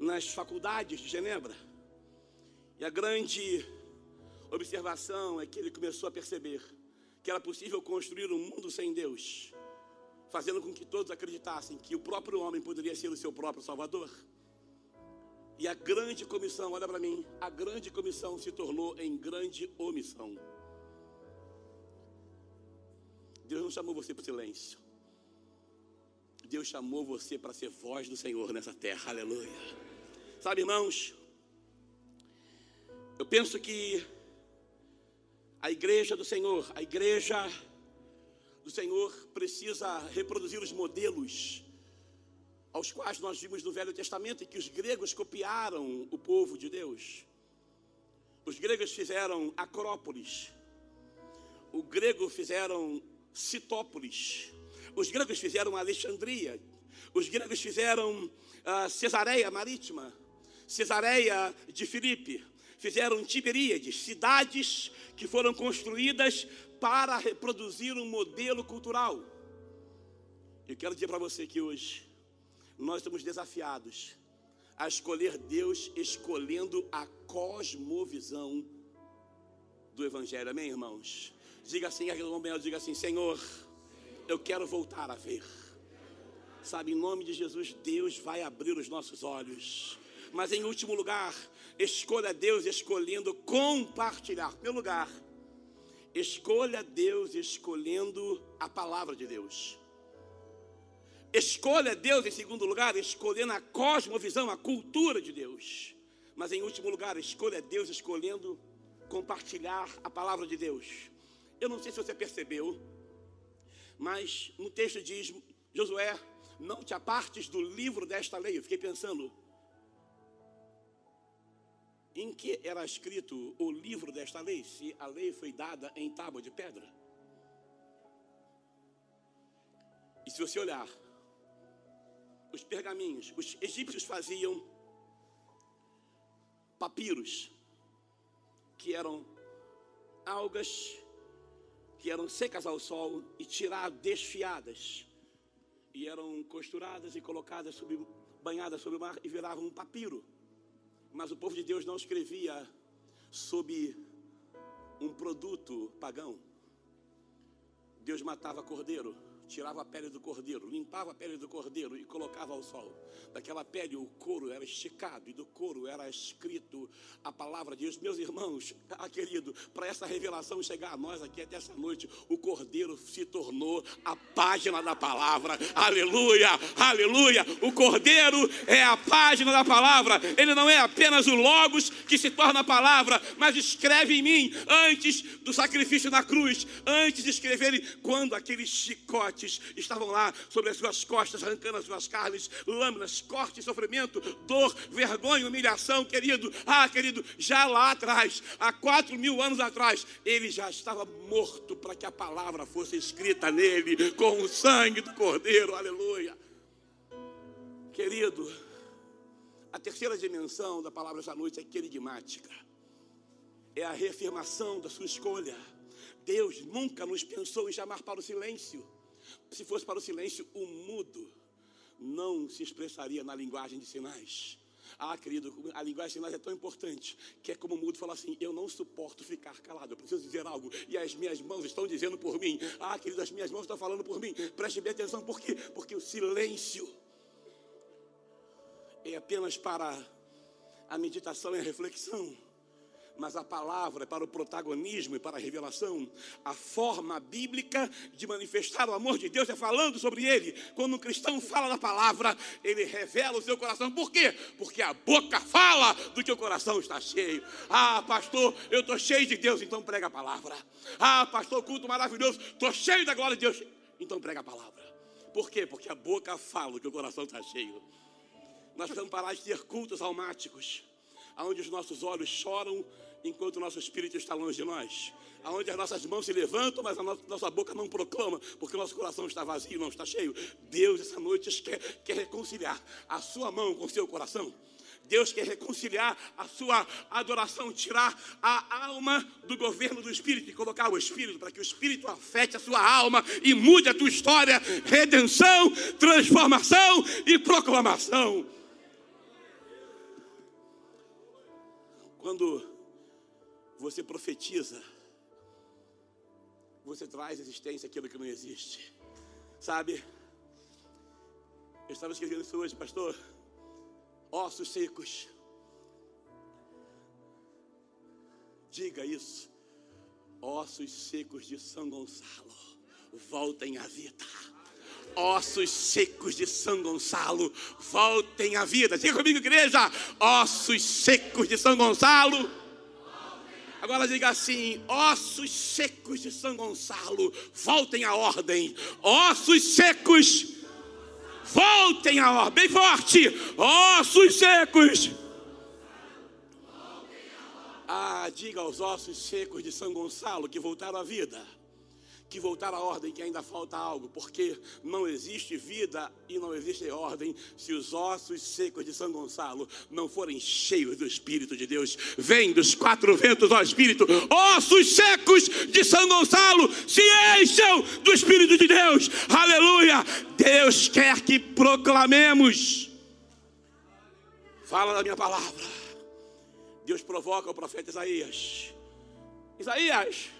nas faculdades de Genebra. E a grande observação é que ele começou a perceber que era possível construir um mundo sem Deus, fazendo com que todos acreditassem que o próprio homem poderia ser o seu próprio Salvador. E a grande comissão, olha para mim, a grande comissão se tornou em grande omissão. Deus não chamou você para o silêncio. Deus chamou você para ser voz do Senhor nessa terra. Aleluia. Sabe, irmãos, eu penso que a igreja do Senhor, a igreja do Senhor precisa reproduzir os modelos aos quais nós vimos no Velho Testamento e que os gregos copiaram o povo de Deus. Os gregos fizeram Acrópolis, o grego fizeram Citópolis, os gregos fizeram Alexandria, os gregos fizeram uh, Cesareia Marítima, Cesareia de Filipe, fizeram Tiberíades, cidades que foram construídas para reproduzir um modelo cultural. Eu quero dizer para você que hoje nós estamos desafiados a escolher Deus escolhendo a cosmovisão do Evangelho. Amém, irmãos? Diga assim, diga assim, Senhor, eu quero voltar a ver. Sabe, em nome de Jesus, Deus vai abrir os nossos olhos. Mas em último lugar, escolha Deus escolhendo compartilhar. Meu lugar, escolha Deus escolhendo a palavra de Deus. Escolha Deus em segundo lugar, escolhendo a cosmovisão, a cultura de Deus. Mas em último lugar, escolha Deus escolhendo compartilhar a palavra de Deus. Eu não sei se você percebeu, mas no texto diz: Josué, não te apartes do livro desta lei. Eu fiquei pensando, em que era escrito o livro desta lei, se a lei foi dada em tábua de pedra. E se você olhar, os pergaminhos, os egípcios faziam papiros, que eram algas que eram secas ao sol e tiradas, desfiadas, e eram costuradas e colocadas sobre, banhadas sobre o mar e viravam um papiro. Mas o povo de Deus não escrevia sob um produto pagão. Deus matava cordeiro tirava a pele do cordeiro, limpava a pele do cordeiro e colocava ao sol. Daquela pele o couro era esticado e do couro era escrito a palavra de Deus. Meus irmãos, ah, querido, para essa revelação chegar a nós aqui até essa noite, o cordeiro se tornou a página da palavra. Aleluia, aleluia. O cordeiro é a página da palavra. Ele não é apenas o logos que se torna a palavra, mas escreve em mim antes do sacrifício na cruz, antes de escreverem quando aquele chicote estavam lá sobre as suas costas, arrancando as suas carnes, lâminas, corte, sofrimento, dor, vergonha, humilhação, querido. Ah, querido, já lá atrás, há quatro mil anos atrás, ele já estava morto para que a palavra fosse escrita nele com o sangue do Cordeiro, aleluia. Querido, a terceira dimensão da palavra essa noite é queridmática. É a reafirmação da sua escolha. Deus nunca nos pensou em chamar para o silêncio. Se fosse para o silêncio, o mudo não se expressaria na linguagem de sinais. Ah, querido, a linguagem de sinais é tão importante que é como o mudo fala assim: eu não suporto ficar calado, eu preciso dizer algo e as minhas mãos estão dizendo por mim. Ah, querido, as minhas mãos estão falando por mim. Preste bem atenção, por quê? Porque o silêncio é apenas para a meditação e a reflexão mas a palavra é para o protagonismo e para a revelação. A forma bíblica de manifestar o amor de Deus é falando sobre ele. Quando um cristão fala da palavra, ele revela o seu coração. Por quê? Porque a boca fala do que o coração está cheio. Ah, pastor, eu estou cheio de Deus, então prega a palavra. Ah, pastor, culto maravilhoso, estou cheio da glória de Deus, então prega a palavra. Por quê? Porque a boca fala do que o coração está cheio. Nós precisamos parar de ter cultos almáticos onde os nossos olhos choram enquanto o nosso espírito está longe de nós. Aonde as nossas mãos se levantam, mas a nossa, nossa boca não proclama, porque o nosso coração está vazio, não está cheio. Deus, essa noite, quer, quer reconciliar a sua mão com o seu coração. Deus quer reconciliar a sua adoração, tirar a alma do governo do Espírito e colocar o Espírito, para que o Espírito afete a sua alma e mude a tua história. Redenção, transformação e proclamação. Quando você profetiza, você traz existência aquilo que não existe. Sabe? Eu estava escrevendo isso hoje, pastor. Ossos secos. Diga isso. Ossos secos de São Gonçalo, voltem à vida. Ossos secos de São Gonçalo, voltem à vida. Diga comigo, igreja. Ossos secos de São Gonçalo. Agora diga assim: ossos secos de São Gonçalo, voltem à ordem. Ossos secos, voltem à ordem. Bem forte. Ossos secos. Ah, diga aos ossos secos de São Gonçalo que voltaram à vida, que voltaram à ordem, que ainda falta algo, porque não existe vida e não existe ordem se os ossos secos de São Gonçalo não forem cheios do Espírito de Deus. Vem dos quatro ventos, ó Espírito, ossos secos de São Gonçalo se encham do Espírito de Deus. Aleluia! Deus quer que proclamemos. Fala da minha palavra. Deus provoca o profeta Isaías. Isaías,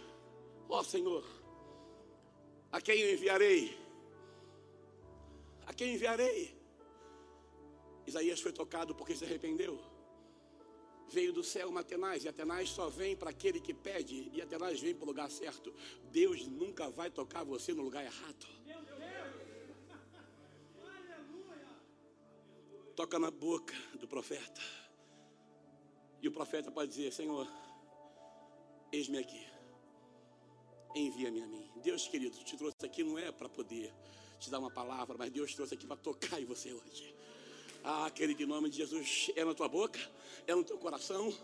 ó Senhor, a quem eu enviarei? A quem enviarei? Isaías foi tocado porque se arrependeu. Veio do céu uma e Atenaz só vem para aquele que pede, e Atenaz vem para o lugar certo. Deus nunca vai tocar você no lugar errado. Toca na boca do profeta. E o profeta pode dizer: Senhor, eis-me aqui, envia-me a mim. Deus querido, te trouxe aqui não é para poder te dar uma palavra, mas Deus trouxe aqui para tocar em você hoje. Ah, querido, em nome de Jesus, é na tua boca, é no teu coração,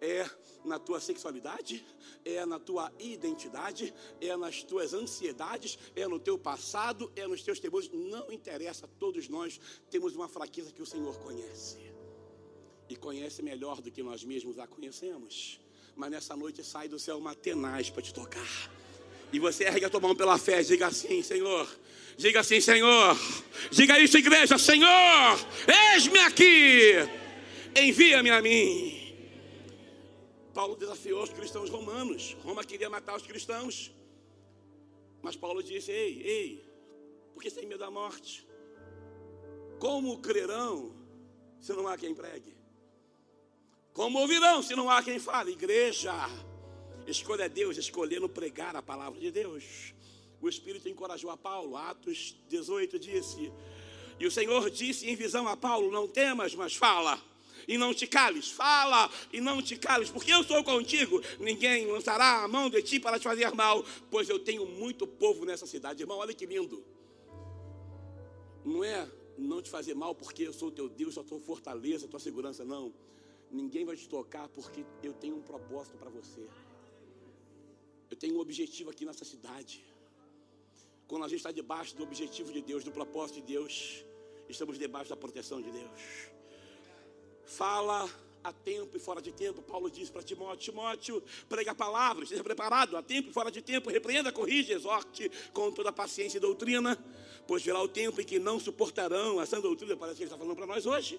é na tua sexualidade, é na tua identidade, é nas tuas ansiedades, é no teu passado, é nos teus temores. Não interessa, todos nós temos uma fraqueza que o Senhor conhece e conhece melhor do que nós mesmos a conhecemos. Mas nessa noite sai do céu uma tenaz para te tocar. E você ergue a tua mão pela fé, diga assim, Senhor. Diga assim, Senhor. Diga isso, igreja, Senhor. Eis-me aqui. Envia-me a mim. Paulo desafiou os cristãos romanos. Roma queria matar os cristãos. Mas Paulo disse: Ei, ei, por que tem medo da morte? Como crerão se não há quem pregue? Como ouvirão se não há quem fale? Igreja, escolha Deus escolhendo pregar a palavra de Deus. O Espírito encorajou a Paulo, Atos 18 disse. E o Senhor disse em visão a Paulo: Não temas, mas fala. E não te cales, fala e não te cales, porque eu sou contigo. Ninguém lançará a mão de ti para te fazer mal, pois eu tenho muito povo nessa cidade. Irmão, olha que lindo. Não é não te fazer mal porque eu sou teu Deus, a tua fortaleza, a tua segurança, não. Ninguém vai te tocar porque eu tenho um propósito para você. Eu tenho um objetivo aqui nessa cidade. Quando a gente está debaixo do objetivo de Deus, do propósito de Deus, estamos debaixo da proteção de Deus. Fala a tempo e fora de tempo. Paulo diz para Timóteo: Timóteo, prega a palavra, esteja preparado a tempo e fora de tempo, repreenda, corrige, exorte com toda paciência e doutrina, pois virá o tempo em que não suportarão essa doutrina. Parece que ele está falando para nós hoje.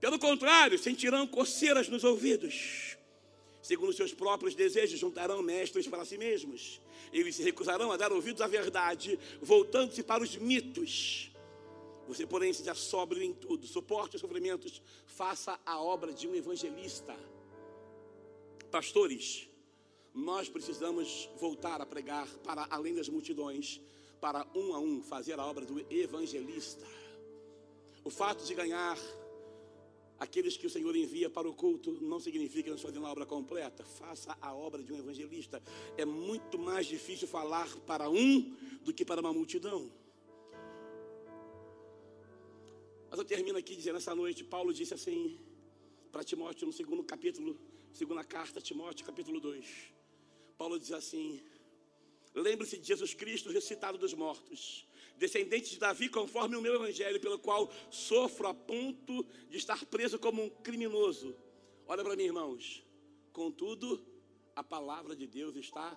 Pelo contrário, sentirão coceiras nos ouvidos. Segundo seus próprios desejos, juntarão mestres para si mesmos. Eles se recusarão a dar ouvidos à verdade, voltando-se para os mitos. Você, porém, seja sóbrio em tudo, suporte os sofrimentos, faça a obra de um evangelista. Pastores, nós precisamos voltar a pregar para além das multidões, para um a um fazer a obra do evangelista. O fato de ganhar aqueles que o Senhor envia para o culto não significa que nós fazemos a obra completa. Faça a obra de um evangelista. É muito mais difícil falar para um do que para uma multidão. Mas eu termino aqui dizendo essa noite, Paulo disse assim para Timóteo no segundo capítulo Segunda carta Timóteo, capítulo 2. Paulo diz assim: Lembre-se de Jesus Cristo ressuscitado dos mortos, descendente de Davi, conforme o meu evangelho, pelo qual sofro a ponto de estar preso como um criminoso. Olha para mim, irmãos. Contudo, a palavra de Deus está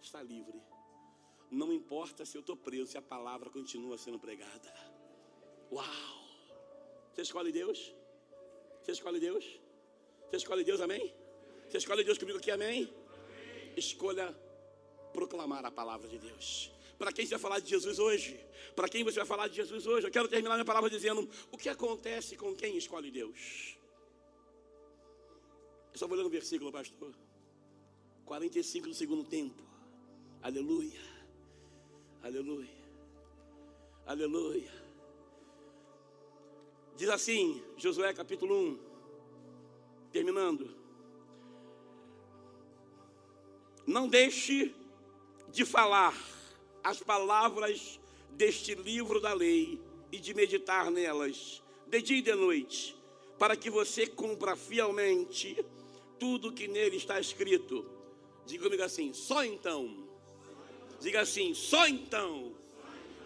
está livre. Não importa se eu estou preso, se a palavra continua sendo pregada. Uau! Você escolhe Deus? Você escolhe Deus? Você escolhe Deus, amém? Você escolhe Deus comigo aqui, amém? Escolha proclamar a palavra de Deus. Para quem você vai falar de Jesus hoje? Para quem você vai falar de Jesus hoje? Eu quero terminar minha palavra dizendo: o que acontece com quem escolhe Deus? Eu só vou ler no versículo, pastor. 45 do segundo tempo. Aleluia. Aleluia. Aleluia. Diz assim, Josué capítulo 1, terminando. Não deixe de falar as palavras deste livro da lei e de meditar nelas de dia e de noite, para que você cumpra fielmente tudo que nele está escrito. Diga comigo assim: só então. Diga assim: só então.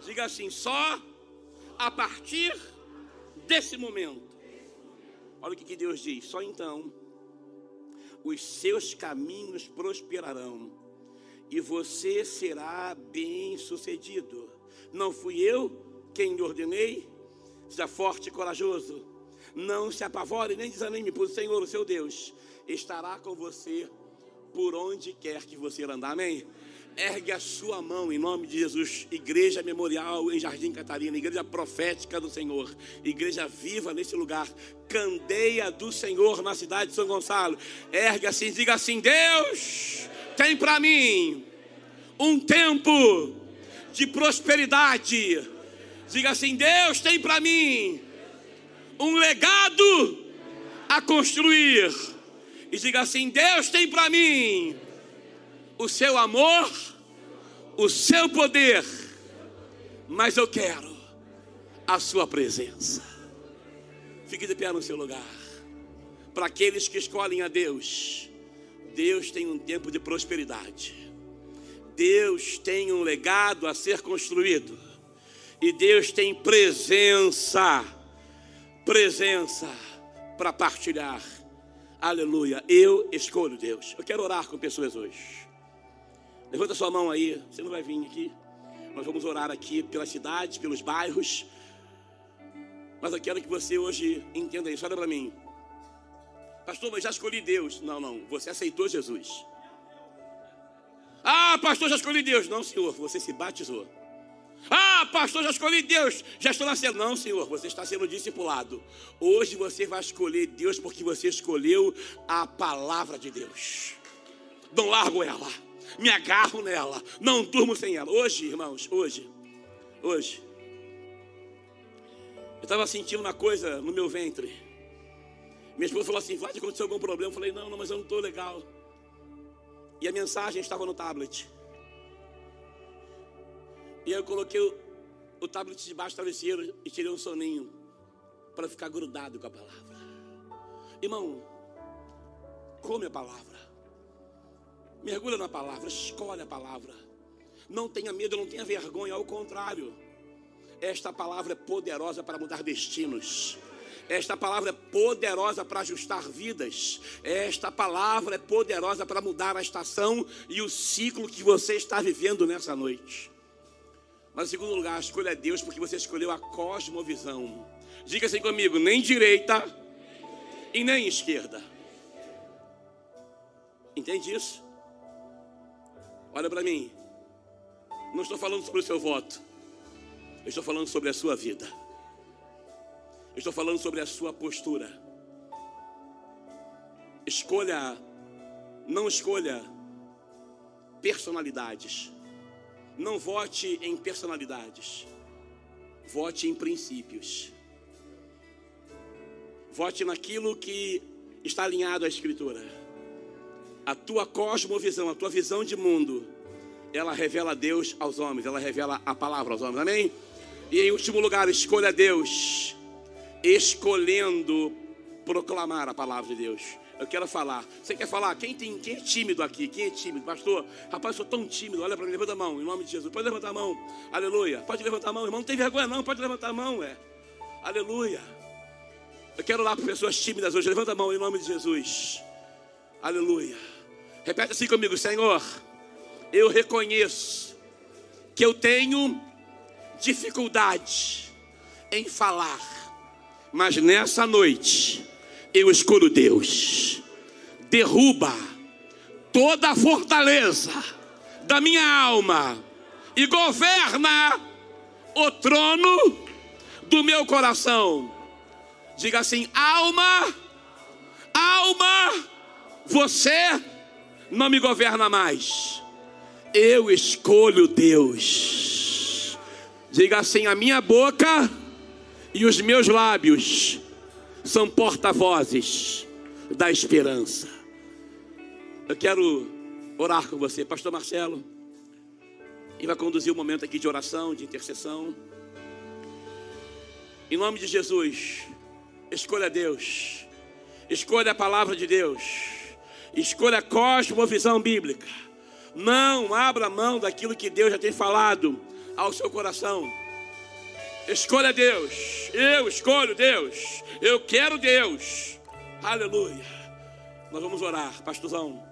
Diga assim: só a partir desse momento. Olha o que, Deus diz: só então os seus caminhos prosperarão e você será bem sucedido. Não fui eu quem lhe ordenei? Seja forte e corajoso. Não se apavore nem desanime, pois o Senhor, o seu Deus, estará com você por onde quer que você andar. Amém? Ergue a sua mão em nome de Jesus, Igreja Memorial em Jardim Catarina, Igreja Profética do Senhor, Igreja Viva nesse lugar, Candeia do Senhor na cidade de São Gonçalo. Ergue assim, diga assim: Deus tem para mim um tempo de prosperidade. Diga assim: Deus tem para mim um legado a construir. E diga assim: Deus tem para mim o seu amor, o seu poder, mas eu quero a sua presença. Fique de pé no seu lugar. Para aqueles que escolhem a Deus, Deus tem um tempo de prosperidade. Deus tem um legado a ser construído. E Deus tem presença, presença para partilhar. Aleluia. Eu escolho Deus. Eu quero orar com pessoas hoje. Levanta sua mão aí. Você não vai vir aqui. Nós vamos orar aqui pelas cidades, pelos bairros. Mas eu quero que você hoje entenda isso. Olha para mim. Pastor, mas já escolhi Deus. Não, não. Você aceitou Jesus. Ah, pastor, já escolhi Deus. Não, senhor. Você se batizou. Ah, pastor, já escolhi Deus. Já estou nascendo. Não, senhor. Você está sendo discipulado. Hoje você vai escolher Deus porque você escolheu a palavra de Deus. Não largo ela. Me agarro nela. Não durmo sem ela. Hoje, irmãos, hoje. Hoje. Eu estava sentindo uma coisa no meu ventre. Minha esposa falou assim: Vlad, aconteceu algum problema? Eu falei: Não, não, mas eu não estou legal. E a mensagem estava no tablet. E eu coloquei o, o tablet debaixo do travesseiro e tirei um soninho para ficar grudado com a palavra. Irmão, come a palavra. Mergulha na palavra, escolhe a palavra. Não tenha medo, não tenha vergonha, ao contrário. Esta palavra é poderosa para mudar destinos. Esta palavra é poderosa para ajustar vidas. Esta palavra é poderosa para mudar a estação e o ciclo que você está vivendo nessa noite. Mas em segundo lugar, a escolha é Deus porque você escolheu a cosmovisão. Diga assim comigo: nem direita e nem esquerda. Entende isso? Olha para mim. Não estou falando sobre o seu voto. Estou falando sobre a sua vida. Estou falando sobre a sua postura. Escolha, não escolha personalidades. Não vote em personalidades. Vote em princípios. Vote naquilo que está alinhado à Escritura. A tua cosmovisão, a tua visão de mundo, ela revela Deus aos homens, ela revela a palavra aos homens, amém? E em último lugar, escolha Deus, escolhendo proclamar a palavra de Deus. Eu quero falar. Você quer falar? Quem, tem, quem é tímido aqui? Quem é tímido? Pastor, rapaz, eu sou tão tímido. Olha para mim, levanta a mão, em nome de Jesus. Pode levantar a mão. Aleluia. Pode levantar a mão, irmão. Não tem vergonha, não. Pode levantar a mão, é. Aleluia. Eu quero lá para pessoas tímidas hoje. Levanta a mão em nome de Jesus. Aleluia. Repete assim comigo, Senhor. Eu reconheço que eu tenho dificuldade em falar, mas nessa noite eu escolho Deus. Derruba toda a fortaleza da minha alma e governa o trono do meu coração. Diga assim: alma, alma, você não me governa mais. Eu escolho Deus. Diga assim: a minha boca e os meus lábios são porta-vozes da esperança. Eu quero orar com você, Pastor Marcelo. E vai conduzir o um momento aqui de oração, de intercessão. Em nome de Jesus, escolha Deus, escolha a palavra de Deus, escolha a cosmovisão bíblica. Não abra mão daquilo que Deus já tem falado ao seu coração. Escolha Deus. Eu escolho Deus. Eu quero Deus. Aleluia. Nós vamos orar, pastorzão.